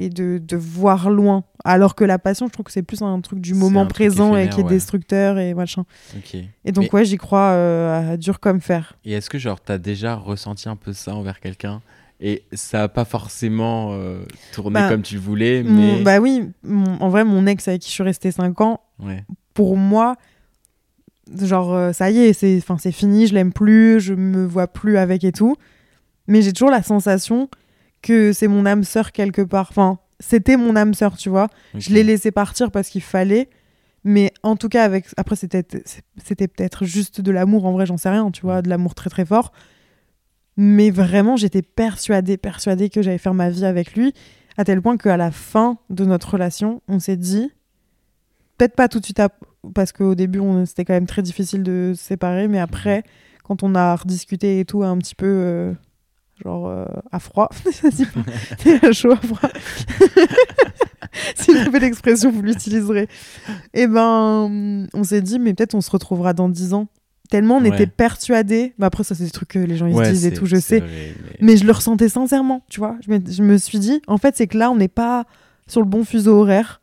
et de, de voir loin. Alors que la passion, je trouve que c'est plus un truc du moment présent et qui est ouais. destructeur et machin. Et donc Mais- ouais, j'y crois euh, à dur comme fer. Et est-ce que genre t'as déjà ressenti un peu ça envers quelqu'un? Et ça a pas forcément euh, tourné Bah, comme tu le voulais, Mon- mais bah oui, mon- en vrai, mon ex avec qui je suis restée 5 ans, ouais. pour moi, genre, euh, ça y est, c'est fini, je l'aime plus, je me vois plus avec et tout. Mais j'ai toujours la sensation que c'est mon âme sœur quelque part. Enfin, c'était mon âme sœur, tu vois. Je l'ai laissé partir parce qu'il fallait. Mais en tout cas, avec après, c'était c'était peut-être juste de l'amour, en vrai, j'en sais rien, tu vois, de l'amour très très fort. Mais vraiment, j'étais persuadée, persuadée que j'allais faire ma vie avec lui, à tel point qu'à la fin de notre relation, on s'est dit, peut-être pas tout de suite, parce qu'au début, on- c'était quand même très difficile de se séparer, mais après, quand on a rediscuté et tout, un petit peu, euh, genre, euh, à froid, C'est pas- à chaud, à froid. si je fais l'expression, vous l'utiliserez. Et ben, on s'est dit, mais peut-être on se retrouvera dans 10 ans. Tellement on Ouais. était persuadés. Bah après, ça, c'est des trucs que les gens ils se disent et tout, je sais. vrai, mais- Mais je le ressentais sincèrement, tu vois. Je me, je me suis dit, en fait, c'est que là, on n'est pas sur le bon fuseau horaire.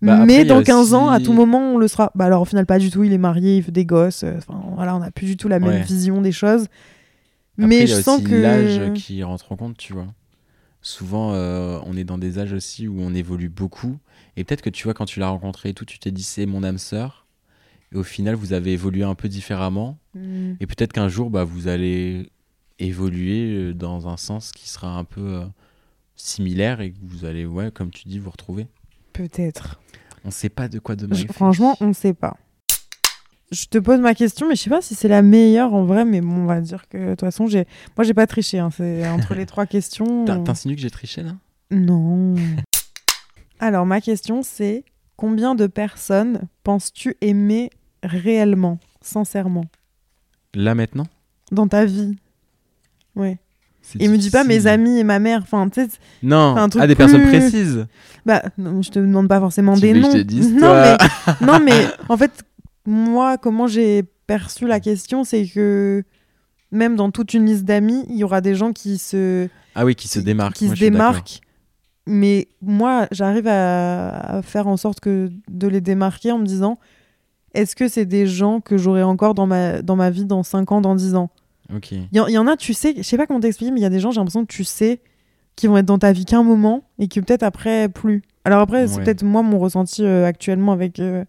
Bah, mais dans 15 ans, à tout moment, on le sera. Bah alors, au final, pas du tout. Il est marié, il veut des gosses. euh, Enfin, voilà, on n'a plus du tout la même Ouais. vision des choses. Après, mais il y a je sens que. l'âge qui rentre en compte, tu vois. Souvent, euh, on est dans des âges aussi où on évolue beaucoup. Et peut-être que tu vois, quand tu l'as rencontré et tout, tu t'es dit c'est mon âme sœur. Et au final, vous avez évolué un peu différemment. Hmm. Et peut-être qu'un jour, bah, vous allez évoluer euh, dans un sens qui sera un peu euh, similaire et que vous allez, ouais, comme tu dis, vous retrouver. Peut-être. On sait pas de quoi demain. Je- franchement, on ne sait pas. Je te pose ma question, mais je sais pas si c'est la meilleure en vrai. Mais bon, on va dire que de toute façon, j'ai, moi, j'ai pas triché. hein, C'est entre les trois questions. T'in- T'insinues que j'ai triché là? Non. Alors, ma question, c'est combien de personnes penses-tu aimer réellement, sincèrement, Là maintenant? Dans ta vie Ouais. C'est Et me dis pas mes amis et ma mère. Enfin, tu sais, Non, un truc ah, des personnes précises. bah, non, je te demande pas forcément Tu des noms. je te dise, non, mais, non, mais en fait, moi, comment j'ai perçu la question, c'est que même dans toute une liste d'amis, il y aura des gens qui se, Ah oui, qui se démarquent. qui moi, se démarquent. Mais moi, j'arrive à, à faire en sorte que de les démarquer en me disant est-ce que c'est des gens que j'aurai encore dans ma, dans ma vie dans 5 ans, dans 10 ans? Ok. Il y, en- il y en a, tu sais, je sais pas comment t'expliquer, mais il y a des gens, j'ai l'impression que tu sais, qui vont être dans ta vie qu'un moment et qui peut-être après plus. Alors après, c'est peut-être moi mon ressenti euh, actuellement avec, euh,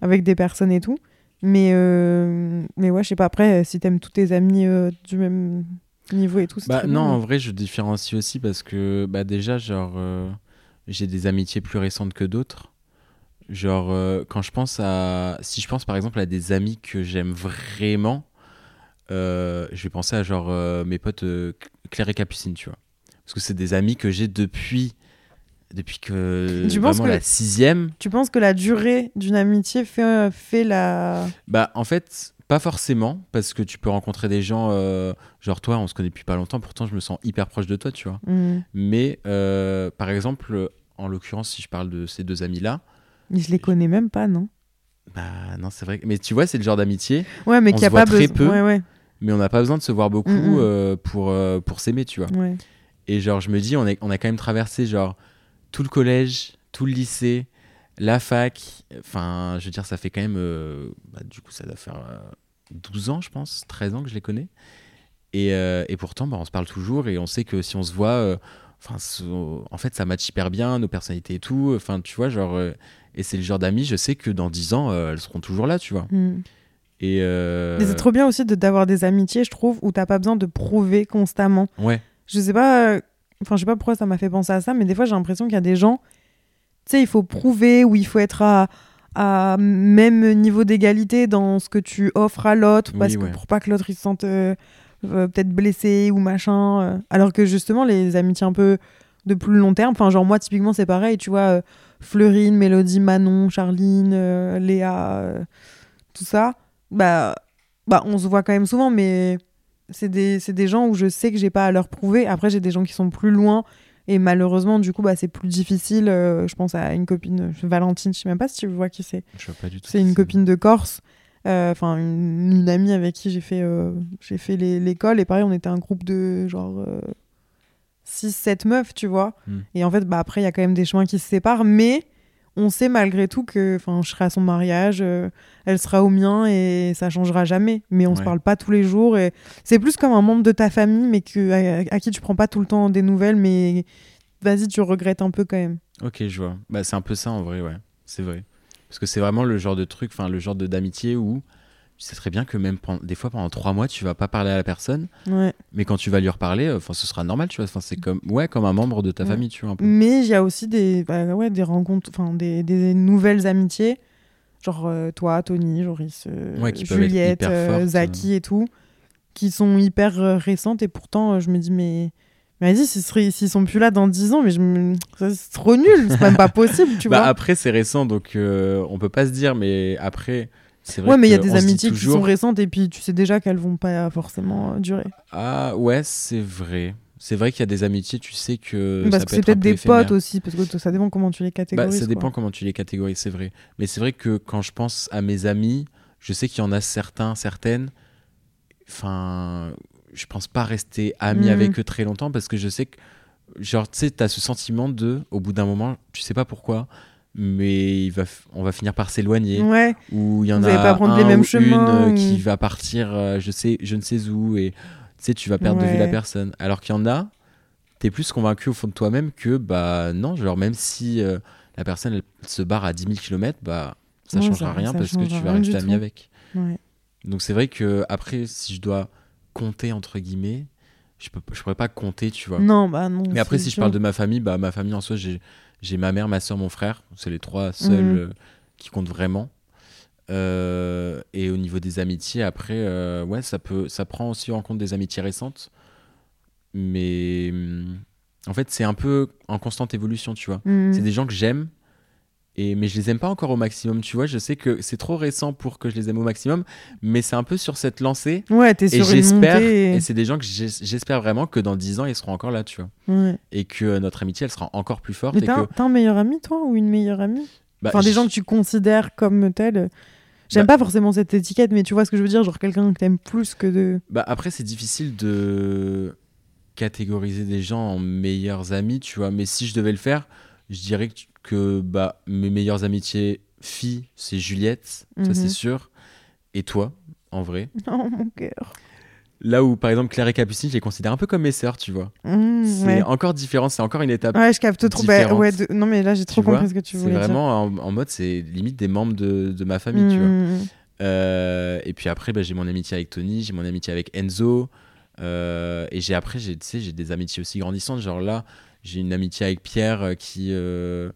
avec des personnes et tout. Mais, euh, mais ouais, je sais pas, après, si t'aimes tous tes amis euh, du même niveau et tout, c'est Bah non, bien, en vrai, je différencie aussi parce que bah déjà, genre, euh, j'ai des amitiés plus récentes que d'autres. Genre, quand je pense à. Si je pense par exemple à des amis que j'aime vraiment, je vais penser à genre mes potes Claire et Capucine, tu vois. Parce que c'est des amis que j'ai depuis depuis que Tu vraiment que- la sixième. Tu penses que la durée d'une amitié fait, fait la. Bah en fait pas forcément parce que tu peux rencontrer des gens euh, genre toi on se connaît depuis pas longtemps pourtant je me sens hyper proche de toi tu vois. Hmm. Mais euh, par exemple en l'occurrence si je parle de ces deux amis là Mais Je les connais même pas, non? Bah non c'est vrai mais tu vois c'est le genre d'amitié Ouais, mais n'y a pas très besoin. peu. Ouais, ouais. mais on n'a pas besoin de se voir beaucoup Mhm. euh, pour pour s'aimer tu vois. ouais. Et genre, je me dis, on, est, on a quand même traversé genre tout le collège, tout le lycée, la fac. Enfin, je veux dire, ça fait quand même. euh, bah, du coup, ça doit faire euh, 12 ans, je pense, 13 ans que je les connais. Et, euh, et pourtant, bah, on se parle toujours et on sait que si on se voit. euh, Enfin, so- en fait, ça match hyper bien, nos personnalités et tout. Enfin, tu vois, genre. euh, et c'est le genre d'amis, je sais que dans 10 ans, euh, elles seront toujours là, tu vois. Hmm. Et. euh, Mais c'est trop bien aussi de- d'avoir des amitiés, je trouve, où t'as pas besoin de prouver constamment. Ouais, Je sais pas. Enfin, je sais pas pourquoi ça m'a fait penser à ça, mais des fois, j'ai l'impression qu'il y a des gens. Tu sais, il faut prouver ou il faut être à, à même niveau d'égalité dans ce que tu offres à l'autre, Oui, parce que pour pas que l'autre il se sente euh, euh, peut-être blessé ou machin. euh. Alors que justement, les amitiés un peu de plus long terme, enfin, genre moi, typiquement, c'est pareil, tu vois, Fleurine, Mélodie, Manon, Charline, Léa, tout ça, bah, bah, on se voit quand même souvent, mais c'est des, des gens où je sais que j'ai pas à leur prouver. Après, j'ai des gens qui sont plus loin. Et malheureusement, du coup, bah, c'est plus difficile. Euh, je pense à une copine, Valentine, je sais même pas si tu vois qui c'est. je vois pas du tout. C'est une copine de Corse. Euh, Enfin, une, une amie avec qui j'ai fait, euh, j'ai fait l'école. Et pareil, on était un groupe de genre 6-7 meufs, tu vois. Hmm. Et en fait, bah, après, il y a quand même des chemins qui se séparent. Mais on sait malgré tout que enfin, je serai à son mariage, euh, elle sera au mien et ça changera jamais. Mais on se Ouais. parle pas tous les jours. Et c'est plus comme un membre de ta famille, mais que, à, à qui tu prends pas tout le temps des nouvelles. Mais vas-y, tu regrettes un peu quand même. Ok, je vois. Bah, c'est un peu ça en vrai, ouais. C'est vrai. Parce que c'est vraiment le genre de truc, enfin, le genre de d'amitié où tu sais très bien que même pendant- des fois pendant trois mois, tu vas pas parler à la personne, Ouais. mais quand tu vas lui reparler, enfin, ce sera normal, tu vois. Enfin, c'est comme, ouais, comme un membre de ta Ouais. famille, tu vois, un peu. Mais il y a aussi des, bah ouais, des rencontres, enfin des, des nouvelles amitiés, genre euh, toi, Tony, Joris, euh, Ouais, Juliette, euh, fortes, Zaki et tout, qui sont hyper euh, récentes et pourtant euh, je me dis mais, mais vas-y, s'ils sont plus là dans 10 ans, mais je me... c'est trop nul, c'est même pas possible, tu bah, vois. après, c'est récent, donc euh, on peut pas se dire, mais après, vrai Ouais, mais il y a des amitiés qui sont récentes et puis tu sais déjà qu'elles vont pas forcément durer. Ah, ouais, c'est vrai. C'est vrai qu'il y a des amitiés, tu sais que. parce ça que peut c'est peut-être peu des éphémère. potes aussi, parce que ça dépend comment tu les Bah, catégorises. ça dépend quoi. comment tu les catégorises, c'est vrai. Mais c'est vrai que quand je pense à mes amis, je sais qu'il y en a certains, certaines. Enfin, je pense pas rester ami Mhm. avec eux très longtemps parce que je sais que, genre, tu sais, t'as ce sentiment de, au bout d'un moment, tu sais pas pourquoi, mais il va, f- on va finir par s'éloigner. Ouais, Ou il y en Vous a allez pas prendre un les mêmes ou chemins, une euh, ou- qui va partir, euh, je sais, je ne sais où, et tu sais, tu vas perdre de vue la personne. Alors qu'il y en a, t'es plus convaincu au fond de toi-même que, bah non, genre même si euh, la personne elle, se barre à 10 000 km, bah ça Ouais, changera ça- rien ça parce que tu vas rester ami avec. ouais. Donc c'est vrai que après, si je dois compter entre guillemets, je peux, je pourrais pas compter, tu vois. Non, bah non. Mais après, si je parle de ma famille, bah ma famille en soi, j'ai j'ai ma mère, ma soeur, mon frère. C'est les trois seuls Mhm. euh, qui comptent vraiment. Euh, et au niveau des amitiés, après, euh, ouais, ça peut, ça prend aussi en compte des amitiés récentes. Mais hum, en fait, c'est un peu en constante évolution, tu vois. Mhm. C'est des gens que j'aime. Et, mais je les aime pas encore au maximum, tu vois. Je sais que c'est trop récent pour que je les aime au maximum, mais c'est un peu sur cette lancée. Ouais, t'es Et sur une j'espère, montée. et c'est des gens que j'es- j'espère vraiment que dans 10 ans, ils seront encore là, tu vois. Ouais. Et que notre amitié, elle sera encore plus forte. Mais et t'as que, un meilleur ami, toi, ou une meilleure amie? Bah, Enfin, des gens que tu considères comme tels. J'aime Bah- pas forcément cette étiquette, mais tu vois ce que je veux dire Genre quelqu'un que t'aimes plus que de. bah, après, c'est difficile de catégoriser des gens en meilleurs amis, tu vois. Mais si je devais le faire, je dirais que, que, bah, mes meilleures amitiés filles, c'est Juliette, ça Mhm. c'est sûr. Et toi, en vrai? Oh mon cœur. Là où, par exemple, Claire et Capucine, je les considère un peu comme mes sœurs, tu vois. Mmh, C'est ouais. encore différent, c'est encore une étape. Ouais, je capte trop. Bah, ouais, de- Non, mais là, j'ai trop vois? compris ce que tu C'est voulais dire. vraiment en, en mode, c'est limite des membres de, de ma famille, tu vois. Mmh. Euh, et puis après, bah, j'ai mon amitié avec Tony, j'ai mon amitié avec Enzo. euh, et j'ai après, j'ai, tu sais, j'ai des amitiés aussi grandissantes. Genre là, j'ai une amitié avec Pierre euh, qui, euh,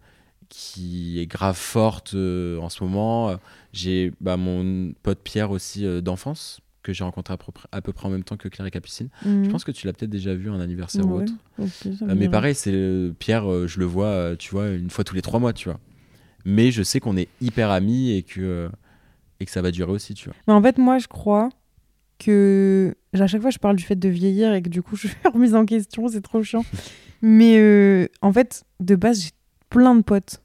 qui est grave forte euh, en ce moment. J'ai bah, mon pote Pierre aussi euh, d'enfance. que j'ai rencontré à peu, près, à peu près en même temps que Claire et Capucine. Mhm. Je pense que tu l'as peut-être déjà vu un anniversaire ou autre. Euh, mais pareil, c'est euh, Pierre, euh, je le vois, tu vois, une fois tous les trois mois, tu vois. Mais je sais qu'on est hyper amis et que, et que ça va durer aussi, tu vois. Mais en fait, moi, je crois que à chaque fois, je parle du fait de vieillir et que du coup, je suis remise en question, c'est trop chiant. Mais en fait, de base, j'ai plein de potes.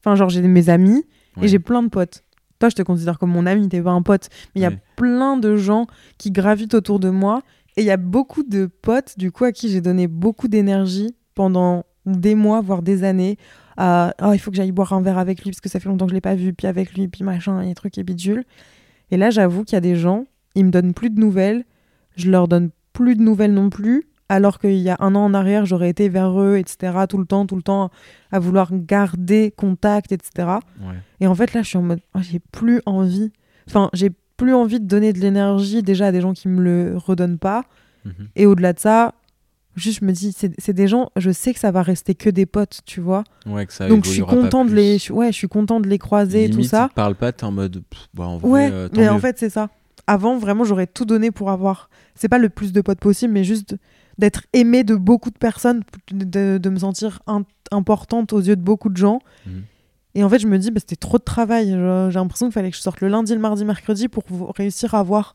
Enfin, genre, j'ai mes amis Ouais. et j'ai plein de potes. Toi, je te considère comme mon ami, t'es pas un pote. Mais il y a plein de gens qui gravitent autour de moi. Et il y a beaucoup de potes, du coup, à qui j'ai donné beaucoup d'énergie pendant des mois, voire des années. À, oh, il faut que j'aille boire un verre avec lui parce que ça fait longtemps que je l'ai pas vu, puis avec lui, puis machin, et trucs et bidules. Et là, j'avoue qu'il y a des gens, ils me donnent plus de nouvelles, je leur donne plus de nouvelles non plus, alors qu'il y a un an en arrière, j'aurais été vers eux, etc., tout le temps, tout le temps, à vouloir garder contact, etc. Ouais. Et en fait, là, je suis en mode, oh, j'ai plus envie. Enfin, j'ai plus envie de donner de l'énergie déjà à des gens qui me le redonnent pas. Mhm. Et au-delà de ça, juste, je me dis, c'est des gens, je sais que ça va rester que des potes, tu vois. Ouais, que ça Donc, je suis content de les, je- ouais, je suis content de les croiser et tout Limite, ça. ils parlent pas, t'es en mode, pff, bah, en vrai, Ouais, euh, mais en fait, c'est ça. Avant, vraiment, j'aurais tout donné pour avoir. C'est pas le plus de potes possible, mais juste d'être aimé de beaucoup de personnes, de, de me sentir in- importante aux yeux de beaucoup de gens. Mhm. Et en fait, je me dis, bah, c'était trop de travail. J'ai l'impression qu'il fallait que je sorte le lundi, le mardi, mercredi pour réussir à voir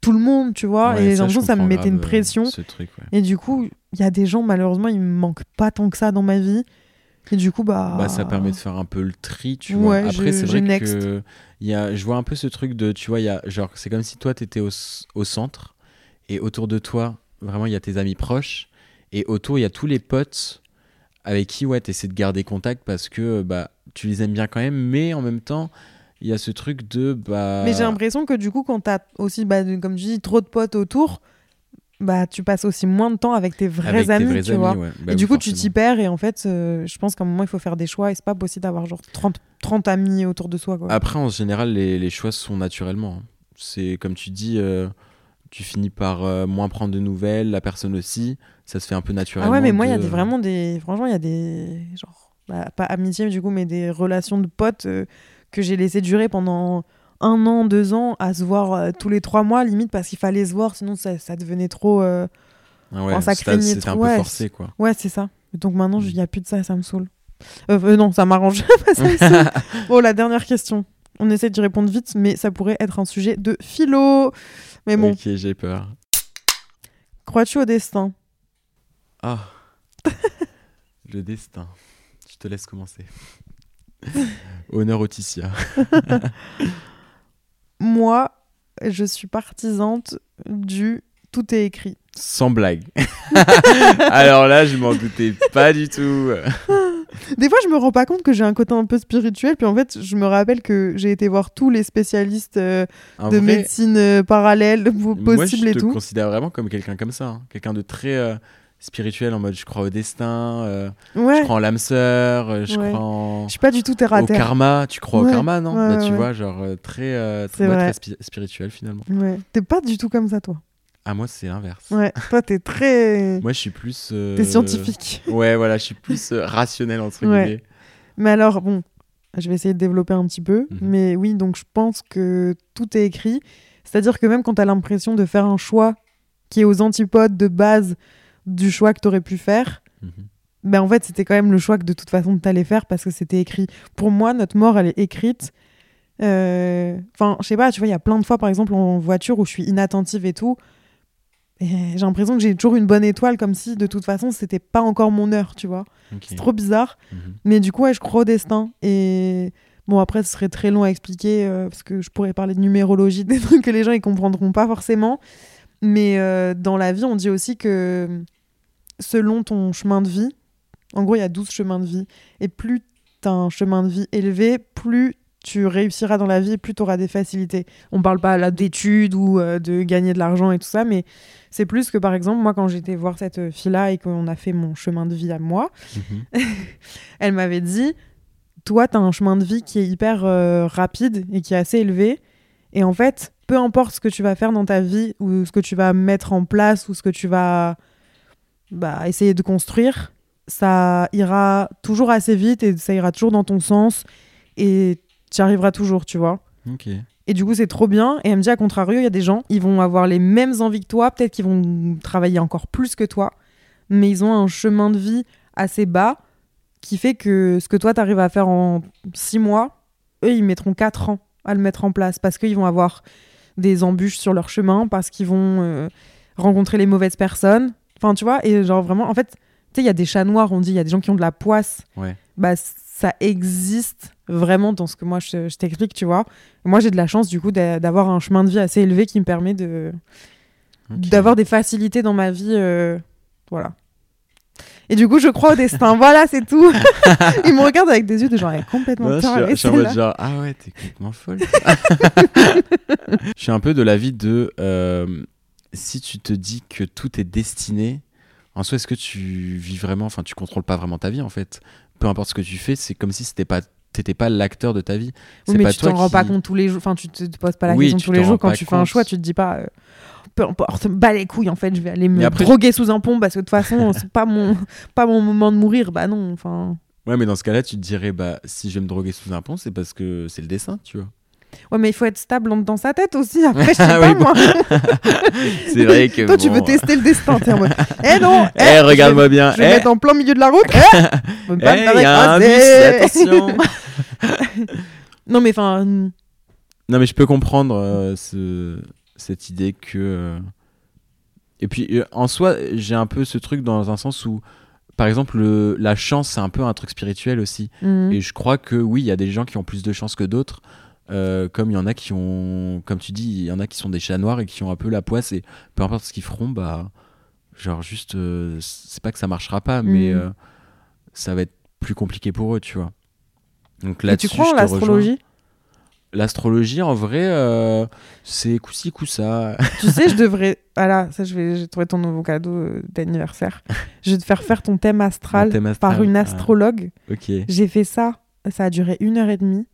tout le monde, tu vois. Ouais, et j'ai l'impression que ça me mettait une euh, pression. Ce truc, ouais. Et du coup, il y a des gens, malheureusement, ils me manquent pas tant que ça dans ma vie. Et du coup, bah. Bah, ça permet de faire un peu le tri, tu Ouais, vois. Après, c'est vrai next. que y a, je vois un peu ce truc de, tu vois, il y a, genre, c'est comme si toi, t'étais au, au centre et autour de toi, vraiment, il y a tes amis proches et autour, il y a tous les potes avec qui, ouais, t'essaies de garder contact parce que, bah, tu les aimes bien quand même, mais en même temps, il y a ce truc de, bah. Mais j'ai l'impression que du coup, quand t'as aussi, bah, comme tu dis, trop de potes autour, bah, tu passes aussi moins de temps avec tes vrais avec tes amis, vrais tu amis, vois. ouais. Bah et du coup, tu t'y perds. Et en fait, euh, je pense qu'à un moment, il faut faire des choix. Et c'est pas possible d'avoir genre 30, 30 amis autour de soi. Quoi. Après, en général, les, les choix se font naturellement. hein. C'est comme tu dis, euh, tu finis par euh, moins prendre de nouvelles, la personne aussi. Ça se fait un peu Ah naturellement. ouais, mais moi, il y a de- des, vraiment des. Franchement, il y a des. Genre, bah, pas amitié, du coup, mais des relations de potes euh, que j'ai laissé durer pendant un an, deux ans, à se voir euh, tous les trois mois, limite, parce qu'il fallait se voir, sinon ça, ça devenait trop. Ah ouais, Enfin, ça c'était- craignait C'était un peu ouais. forcé, quoi. Ouais, c'est ça. Donc maintenant, Mm. il n'y a plus de ça, ça me saoule. Non, ça m'arrange. ça me saoule. bon, la dernière question. On essaie d'y répondre vite, mais ça pourrait être un sujet de philo. Mais bon, Ok, j'ai peur. crois-tu au destin? Ah. Le destin. Je te laisse commencer. Honneur au Ticia. Moi, je suis partisante du tout est écrit. Sans blague. Alors là, je m'en doutais pas du tout. Des fois, je me rends pas compte que j'ai un côté un peu spirituel, puis en fait, je me rappelle que j'ai été voir tous les spécialistes euh, de vrai, médecine euh, parallèle moi, possible je et te tout. considère vraiment comme quelqu'un comme ça. hein. Quelqu'un de très euh, spirituel, en mode je crois au destin, euh, je crois en l'âme sœur, euh, je Ouais. crois en... je suis pas du tout terre à au terre. karma. Tu crois Ouais, au karma, non? Bah, Tu vois, genre euh, très, euh, très, très spi- spirituel finalement. Ouais. T'es pas du tout comme ça, toi. Ah, moi, c'est l'inverse. Ouais, toi, t'es très. Moi, je suis plus. euh, T'es scientifique. Ouais, voilà, je suis plus euh, rationnel, entre Ouais. guillemets. Mais alors, bon, je vais essayer de développer un petit peu. Mhm. Mais oui, donc je pense que tout est écrit. C'est-à-dire que même quand tu as l'impression de faire un choix qui est aux antipodes de base du choix que tu aurais pu faire, Mhm. ben en fait, c'était quand même le choix que de toute façon tu allais faire parce que c'était écrit. Pour moi, notre mort, elle est écrite. Euh, Enfin, je sais pas, tu vois, il y a plein de fois, par exemple, en voiture où je suis inattentive et tout. J'ai l'impression que j'ai toujours une bonne étoile, comme si de toute façon, c'était pas encore mon heure, tu vois. C'est trop bizarre. Mhm. Mais du coup, ouais, je crois au destin. Et bon, après, ce serait très long à expliquer euh, parce que je pourrais parler de numérologie, des trucs que les gens ils comprendront pas forcément. Mais euh, dans la vie, on dit aussi que selon ton chemin de vie, en gros, il y a 12 chemins de vie. Et plus tu as un chemin de vie élevé, plus tu réussiras dans la vie, plus tu auras des facilités. On parle pas là d'études ou euh, de gagner de l'argent et tout ça, mais c'est plus que par exemple, moi, quand j'étais voir cette fille-là et qu'on a fait mon chemin de vie à moi, Mhm. elle m'avait dit toi tu as un chemin de vie qui est hyper euh, rapide et qui est assez élevé et en fait peu importe ce que tu vas faire dans ta vie ou ce que tu vas mettre en place ou ce que tu vas bah, essayer de construire ça ira toujours assez vite et ça ira toujours dans ton sens et tu arriveras toujours tu vois Ok. Et du coup, c'est trop bien. Et elle me dit, à contrario, il y a des gens, ils vont avoir les mêmes envies que toi, peut-être qu'ils vont travailler encore plus que toi, mais ils ont un chemin de vie assez bas qui fait que ce que toi, tu arrives à faire en six mois, eux, ils mettront quatre ans à le mettre en place parce qu'ils vont avoir des embûches sur leur chemin, parce qu'ils vont euh, rencontrer les mauvaises personnes. Enfin, tu vois, et genre vraiment, en fait, tu sais, il y a des chats noirs, on dit, il y a des gens qui ont de la poisse. Ouais. Bah, ça existe vraiment dans ce que moi je, je t'explique, tu vois. Moi, j'ai de la chance, du coup, d'a- d'avoir un chemin de vie assez élevé qui me permet de d'avoir des facilités dans ma vie. euh, voilà. Et du coup, je crois au destin. voilà, c'est tout. Il me regarde avec des yeux de genre, elle est complètement Ouais, je, tarée, suis, je suis en mode genre, ah ouais, t'es complètement folle. je suis un peu de l'avis de euh, si tu te dis que tout est destiné, en soi, est-ce que tu vis vraiment, enfin, tu contrôles pas vraiment ta vie en fait. Peu importe ce que tu fais, c'est comme si c'était pas, t'étais pas l'acteur de ta vie. Oui, mais pas tu t'en rends pas compte tous les jours. Enfin, tu te, poses pas la Oui, question tous les jours quand tu fais un choix. Tu te dis pas, euh, peu importe, bas les couilles. En fait, je vais aller me après- droguer sous un pont parce que de toute façon, c'est pas mon, pas mon moment de mourir. Bah non. Enfin. Ouais, mais dans ce cas-là, tu te dirais, bah, si je vais me droguer sous un pont, c'est parce que c'est le dessin, tu vois. Ouais, mais il faut être stable dans sa tête aussi. Après, je sais Ah pas oui, bon. moi. C'est vrai que. Toi, tu veux tester le destin. Mode, eh non. Eh, eh, regarde-moi bien. Je vais, Eh, mettre en plein milieu de la route. Eh, eh, faire y a un bus, attention. Non, mais enfin. hum, Non, mais je peux comprendre euh, ce- cette idée que. euh, Et puis, euh, en soi, j'ai un peu ce truc dans un sens où, par exemple, le- la chance, c'est un peu un truc spirituel aussi. hum. Et je crois que oui, il y a des gens qui ont plus de chance que d'autres. Euh, comme il y en a qui ont, comme tu dis, il y en a qui sont des chats noirs et qui ont un peu la poisse et peu importe ce qu'ils feront, bah, genre juste, euh, c'est pas que ça marchera pas, mais Mhm. euh, ça va être plus compliqué pour eux, tu vois. Donc Et tu crois en l'astrologie? L'astrologie, en vrai, c'est coup-ci, coup-ça. Tu sais, je devrais. Voilà, ça, je vais, j'ai trouvé ton nouveau cadeau d'anniversaire. Je vais te faire faire ton thème astral, Mon thème astral, par une ah. astrologue. ok. J'ai fait ça, ça a duré une heure et demie.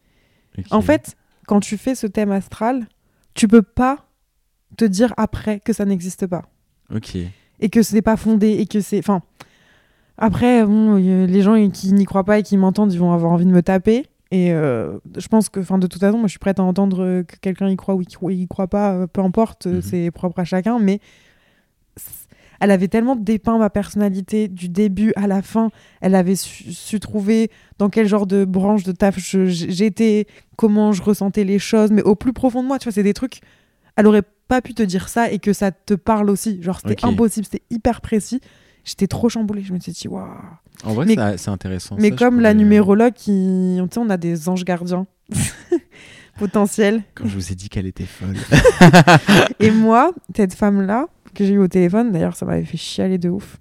En fait, quand tu fais ce thème astral, tu peux pas te dire après que ça n'existe pas Ok. et que ce n'est pas fondé et que c'est. Enfin, après, bon, les gens qui n'y croient pas et qui m'entendent, ils vont avoir envie de me taper. Et euh, je pense que, enfin, de toute façon, moi, je suis prête à entendre que quelqu'un y croit ou y croit pas, euh, peu importe, Mhm. c'est propre à chacun. Mais elle avait tellement dépeint ma personnalité du début à la fin. Elle avait su, su trouver dans quel genre de branche de taf j'étais, comment je ressentais les choses, mais au plus profond de moi, tu vois, c'est des trucs. Elle aurait pas pu te dire ça et que ça te parle aussi. Genre, c'était impossible, c'était hyper précis. J'étais trop chamboulée. Je me suis dit, waouh. En vrai, c'est intéressant. Mais ça, comme la pourrais, numérologue, qui... on a des anges gardiens potentiels. Quand je vous ai dit qu'elle était folle. Et moi, cette femme-là, que j'ai eu au téléphone, d'ailleurs, ça m'avait fait chialer de ouf.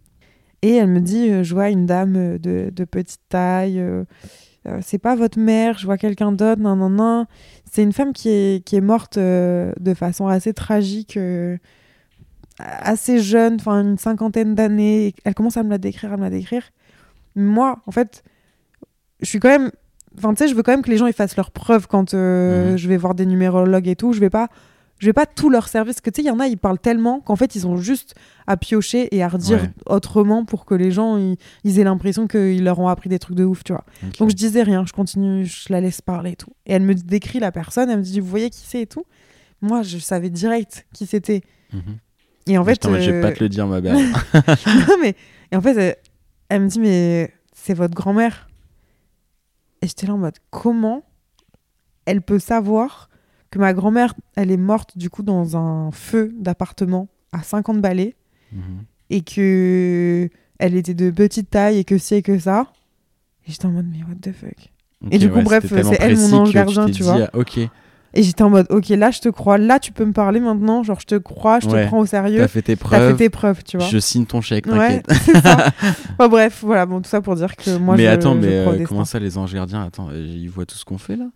Et elle me dit, euh, je vois une dame euh, de, de petite taille, euh, c'est pas votre mère, je vois quelqu'un d'autre, non, non, non. C'est une femme qui est, qui est morte de façon assez tragique, assez jeune, enfin une cinquantaine d'années. Elle commence à me la décrire, à me la décrire. Moi, en fait, je suis quand même... Enfin, tu sais, je veux quand même que les gens ils fassent leurs preuves quand euh, Mhm. je vais voir des numérologues et tout. Je vais pas je vais pas tout leur service parce que tu sais il y en a ils parlent tellement qu'en fait ils ont juste à piocher et à redire Ouais. autrement pour que les gens ils, ils aient l'impression qu'ils leur ont appris des trucs de ouf tu vois donc je disais rien je continue je la laisse parler et tout et elle me décrit la personne elle me dit vous voyez qui c'est et tout moi je savais direct qui c'était Mhm. et en fait je vais euh, pas te le dire, ma belle. non, mais et en fait, elle, elle me dit mais c'est votre grand-mère. Et j'étais là en mode comment elle peut savoir que ma grand-mère, elle est morte du coup dans un feu d'appartement à 50 balais Mhm. et que elle était de petite taille et que ci et que ça. Et j'étais en mode mais what the fuck. Et du coup, bref, c'est elle, mon ange gardien, tu vois. ah, Ok, Et j'étais en mode ok là je te crois, là tu peux me parler maintenant, genre je te crois, je Ouais. te prends au sérieux. t'as fait tes T'as fait preuves. tes preuves, tu vois. Je signe ton chèque, Ouais, t'inquiète. ça. Enfin, bref, voilà, bon, tout ça pour dire que moi, mais je, attends, je mais au euh, destin. comment ça, les anges gardiens? Attends, euh, ils voient tout ce qu'on fait là?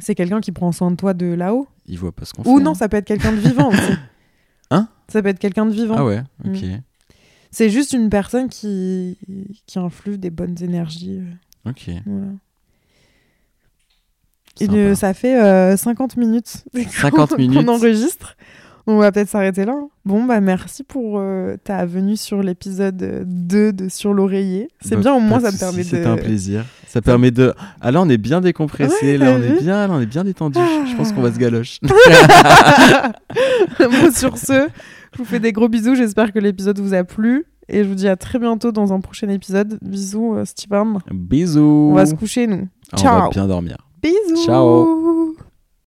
C'est quelqu'un qui prend soin de toi de là-haut Ils voient pas ce qu'on fait. Ou non, hein. ça peut être quelqu'un de vivant aussi. Hein? Ça peut être quelqu'un de vivant. Ah ouais, Mm. ok. C'est juste une personne qui, qui influe des bonnes énergies. Ok. voilà. Et euh, ça fait euh, 50 minutes 50 qu'on- minutes. qu'on enregistre. On va peut-être s'arrêter là. hein. Bon, bah merci pour euh, ta venue sur l'épisode 2 de Sur l'oreiller. C'est Bah, bien, au moins, ça me permet de. C'était un plaisir. Ça permet de. Ah là, on est bien décompressé. Ouais, là, on est bien, là, on est bien détendu. Je pense qu'on va se galoche. bon, sur ce, je vous fais des gros bisous. J'espère que l'épisode vous a plu. Et je vous dis à très bientôt dans un prochain épisode. Bisous, euh, Steven. Bisous. On va se coucher, nous. Ah, On va Ciao. bien dormir. Bisous. Ciao.